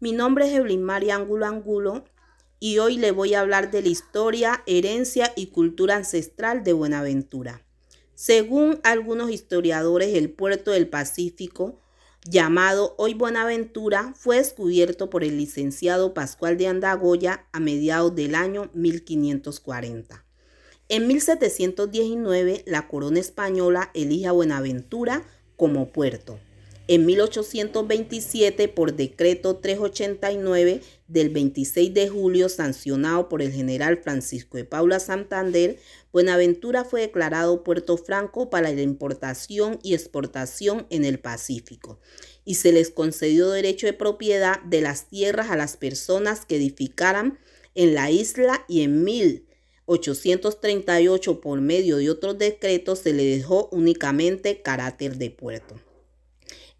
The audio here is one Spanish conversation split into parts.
Mi nombre es Evelyn María Angulo Angulo y hoy le voy a hablar de la historia, herencia y cultura ancestral de Buenaventura. Según algunos historiadores, el puerto del Pacífico, llamado hoy Buenaventura, fue descubierto por el licenciado Pascual de Andagoya a mediados del año 1540. En 1719, la corona española elige a Buenaventura como puerto. En 1827, por decreto 389 del 26 de julio, sancionado por el general Francisco de Paula Santander, Buenaventura fue declarado puerto franco para la importación y exportación en el Pacífico y se les concedió derecho de propiedad de las tierras a las personas que edificaran en la isla y en 1838 por medio de otros decretos se le dejó únicamente carácter de puerto.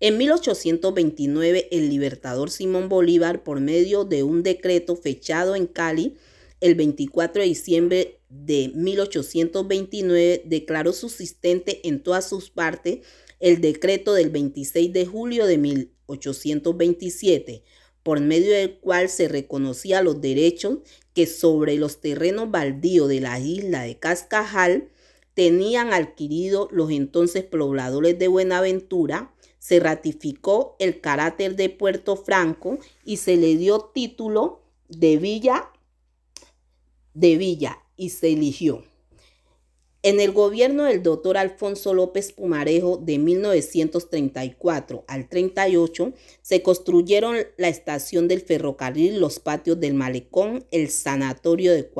En 1829, el libertador Simón Bolívar, por medio de un decreto fechado en Cali el 24 de diciembre de 1829, declaró subsistente en todas sus partes el decreto del 26 de julio de 1827, por medio del cual se reconocía los derechos que sobre los terrenos baldíos de la isla de Cascajal tenían adquirido los entonces pobladores de Buenaventura, se ratificó el carácter de Puerto Franco y se le dio título de villa de villa y se eligió. En el gobierno del doctor Alfonso López Pumarejo de 1934 al 38 se construyeron la estación del ferrocarril, los patios del malecón, el sanatorio de,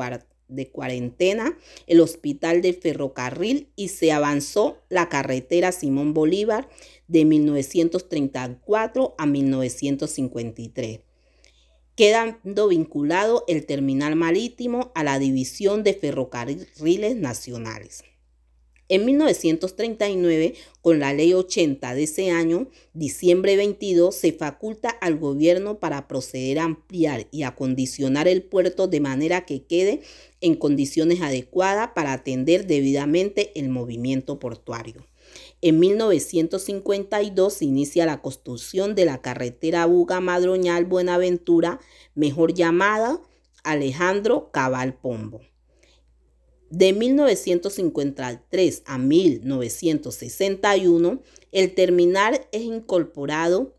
de cuarentena, el hospital del ferrocarril y se avanzó la carretera Simón Bolívar de 1934 a 1953 quedando vinculado el terminal marítimo a la División de Ferrocarriles Nacionales. En 1939, con la Ley 80 de ese año, diciembre 22, se faculta al gobierno para proceder a ampliar y acondicionar el puerto de manera que quede en condiciones adecuadas para atender debidamente el movimiento portuario. En 1952 se inicia la construcción de la carretera Buga Madroñal Buenaventura, mejor llamada Alejandro Cabal Pombo. De 1953 a 1961, el terminal es incorporado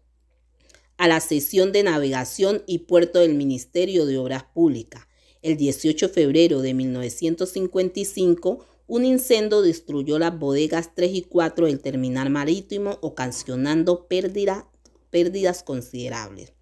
a la sesión de navegación y puerto del Ministerio de Obras Públicas. El 18 de febrero de 1955, un incendio destruyó las bodegas 3 y 4 del terminal marítimo, ocasionando pérdidas considerables.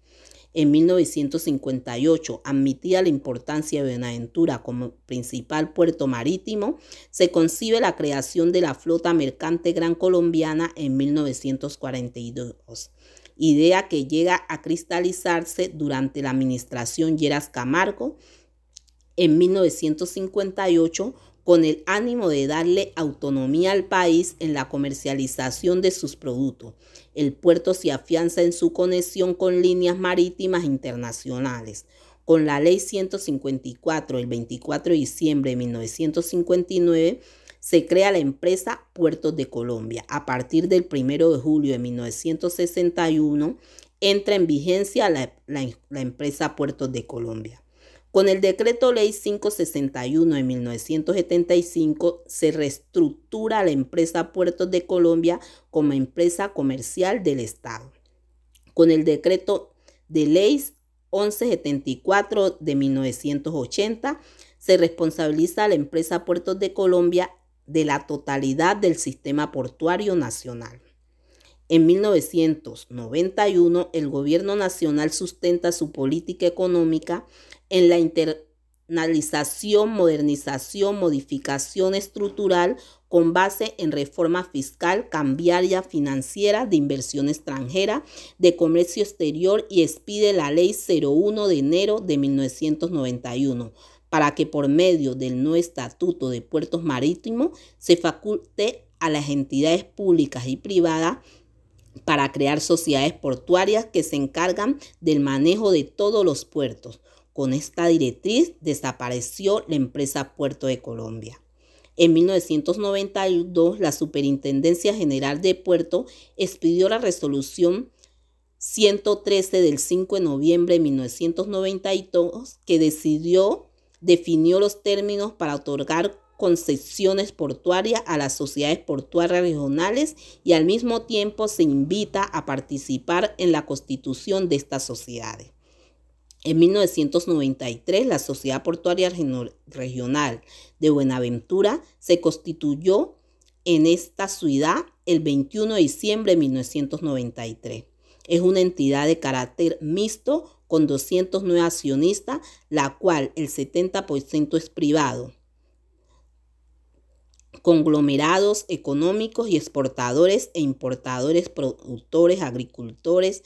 En 1958, admitida la importancia de Buenaventura como principal puerto marítimo, se concibe la creación de la flota mercante gran colombiana en 1942, idea que llega a cristalizarse durante la administración Lleras Camargo. En 1958, con el ánimo de darle autonomía al país en la comercialización de sus productos. El puerto se afianza en su conexión con líneas marítimas internacionales. Con la Ley 154 el 24 de diciembre de 1959 se crea la empresa Puertos de Colombia. A partir del 1 de julio de 1961 entra en vigencia la, la empresa Puertos de Colombia. Con el decreto ley 561 de 1975 se reestructura la empresa Puertos de Colombia como empresa comercial del Estado. Con el decreto de ley 1174 de 1980 se responsabiliza a la empresa Puertos de Colombia de la totalidad del sistema portuario nacional. En 1991, el gobierno nacional sustenta su política económica en la internalización, modernización, modificación estructural con base en reforma fiscal, cambiaria, financiera, de inversión extranjera, de comercio exterior y expide la Ley 01 de enero de 1991 para que por medio del nuevo Estatuto de Puertos Marítimos se faculte a las entidades públicas y privadas para crear sociedades portuarias que se encargan del manejo de todos los puertos. Con esta directriz desapareció la empresa Puerto de Colombia. En 1992, la Superintendencia General de Puerto expidió la resolución 113 del 5 de noviembre de 1992 que decidió, definió los términos para otorgar concesiones portuarias a las sociedades portuarias regionales y al mismo tiempo se invita a participar en la constitución de estas sociedades. En 1993, la Sociedad Portuaria Regional de Buenaventura se constituyó en esta ciudad el 21 de diciembre de 1993. Es una entidad de carácter mixto con 209 accionistas, la cual el 70% es privado conglomerados económicos y exportadores e importadores, productores, agricultores,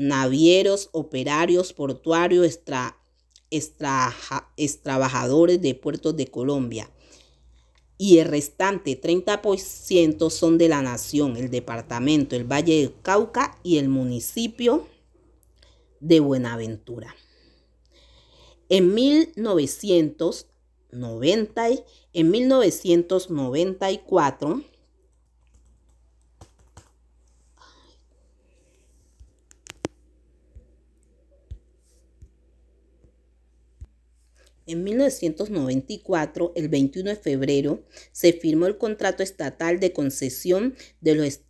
navieros, operarios, portuarios, extra, trabajadores de puertos de Colombia. Y el restante 30% son de la nación, el departamento, el Valle del Cauca y el municipio de Buenaventura. En 1900 90, en 1994 En 1994, el 21 de febrero, se firmó el contrato estatal de concesión de los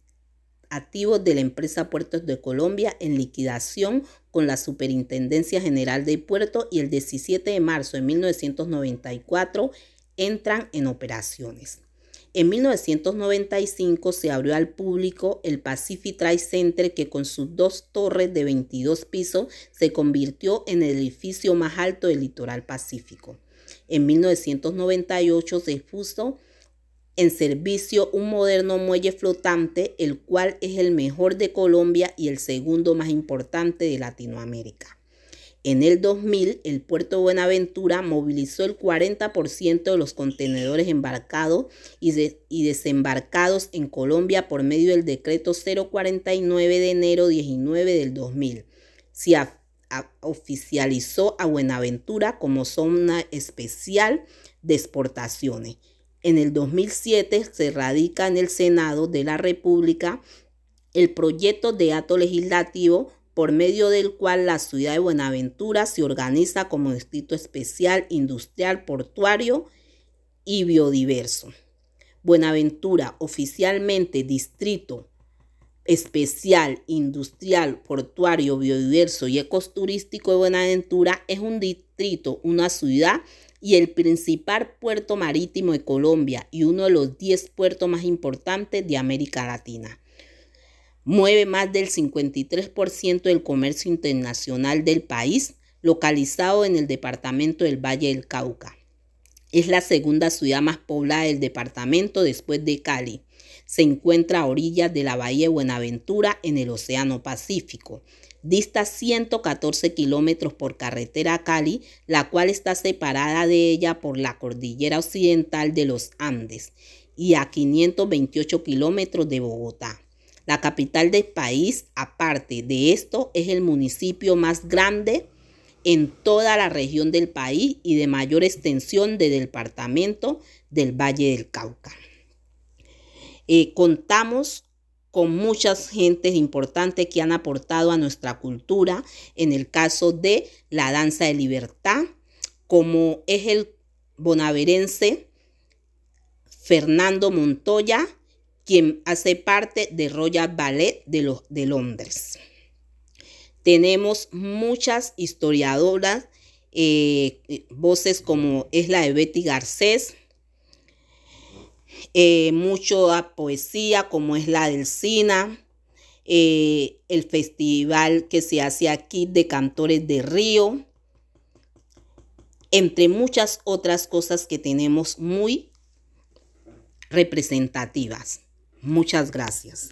activos de la empresa Puertos de Colombia en liquidación con la Superintendencia General de Puerto y el 17 de marzo de 1994 entran en operaciones. En 1995 se abrió al público el Pacific Trade Center que con sus dos torres de 22 pisos se convirtió en el edificio más alto del litoral pacífico. En 1998 se puso en servicio un moderno muelle flotante, el cual es el mejor de Colombia y el segundo más importante de Latinoamérica. En el 2000, el puerto Buenaventura movilizó el 40% de los contenedores embarcados y, y, desembarcados en Colombia por medio del decreto 049 de enero 19 del 2000. Se oficializó a Buenaventura como zona especial de exportaciones en el 2007 se radica en el Senado de la República el proyecto de acto legislativo por medio del cual la ciudad de Buenaventura se organiza como distrito especial industrial portuario y biodiverso. Buenaventura, oficialmente distrito especial industrial portuario biodiverso y ecoturístico de Buenaventura, es un distrito, una ciudad y el principal puerto marítimo de Colombia y uno de los 10 puertos más importantes de América Latina. Mueve más del 53% del comercio internacional del país, localizado en el departamento del Valle del Cauca. Es la segunda ciudad más poblada del departamento después de Cali. Se encuentra a orillas de la bahía de Buenaventura en el Océano Pacífico Dista 114 kilómetros por carretera a Cali, la cual está separada de ella por la cordillera occidental de los Andes y a 528 kilómetros de Bogotá. La capital del país, aparte de esto, es el municipio más grande en toda la región del país y de mayor extensión del departamento del Valle del Cauca. Eh, contamos con muchas gentes importantes que han aportado a nuestra cultura, en el caso de la danza de libertad, como es el bonaverense Fernando Montoya, quien hace parte de Royal Ballet de, los, de Londres. Tenemos muchas historiadoras, eh, voces como es la de Betty Garcés, eh, mucha poesía como es la del SINA, eh, el festival que se hace aquí de cantores de Río, entre muchas otras cosas que tenemos muy representativas. Muchas gracias.